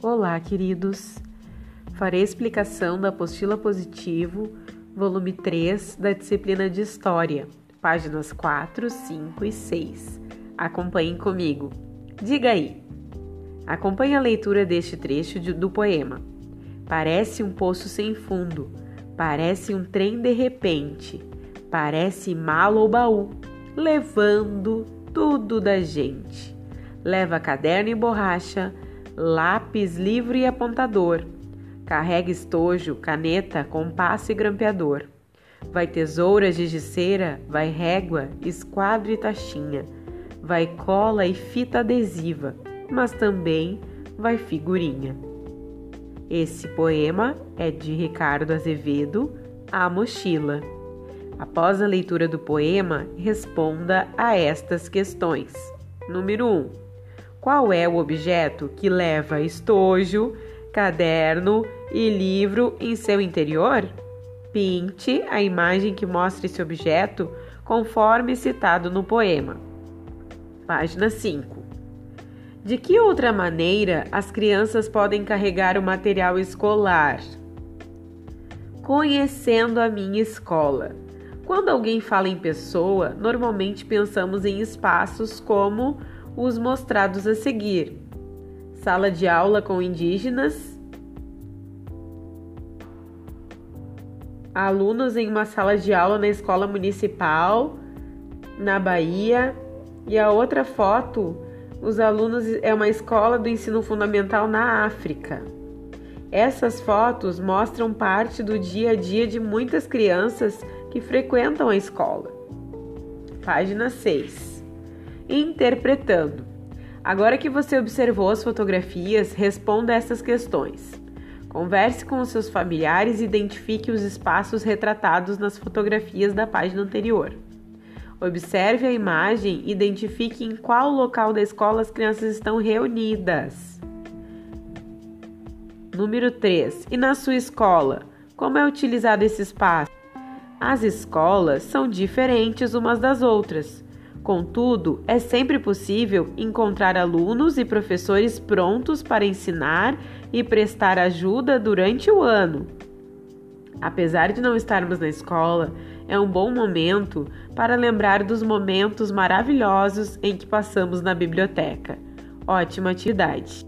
Olá, queridos! Farei explicação da apostila positivo, volume 3 da disciplina de História, páginas 4, 5 e 6. Acompanhem comigo. Diga aí! Acompanhe a leitura deste trecho de, do poema. Parece um poço sem fundo, parece um trem de repente, parece mala ou baú, levando tudo da gente. Leva caderno e borracha, lápis, livro e apontador. Carrega estojo, caneta, compasso e grampeador. Vai tesoura, gigiceira, vai régua, esquadro e taxinha. Vai cola e fita adesiva, mas também vai figurinha. Esse poema é de Ricardo Azevedo, A Mochila. Após a leitura do poema, responda a estas questões. Número 1. Um, qual é o objeto que leva estojo, caderno e livro em seu interior? Pinte a imagem que mostra esse objeto conforme citado no poema. Página 5. De que outra maneira as crianças podem carregar o material escolar? Conhecendo a minha escola. Quando alguém fala em pessoa, normalmente pensamos em espaços como os mostrados a seguir: sala de aula com indígenas, alunos em uma sala de aula na escola municipal na Bahia, e a outra foto, os alunos é uma escola do ensino fundamental na África. Essas fotos mostram parte do dia a dia de muitas crianças que frequentam a escola. Página 6 interpretando. Agora que você observou as fotografias, responda essas questões. Converse com os seus familiares e identifique os espaços retratados nas fotografias da página anterior. Observe a imagem e identifique em qual local da escola as crianças estão reunidas. Número 3. E na sua escola? Como é utilizado esse espaço? As escolas são diferentes umas das outras. Contudo, é sempre possível encontrar alunos e professores prontos para ensinar e prestar ajuda durante o ano. Apesar de não estarmos na escola, é um bom momento para lembrar dos momentos maravilhosos em que passamos na biblioteca. Ótima atividade!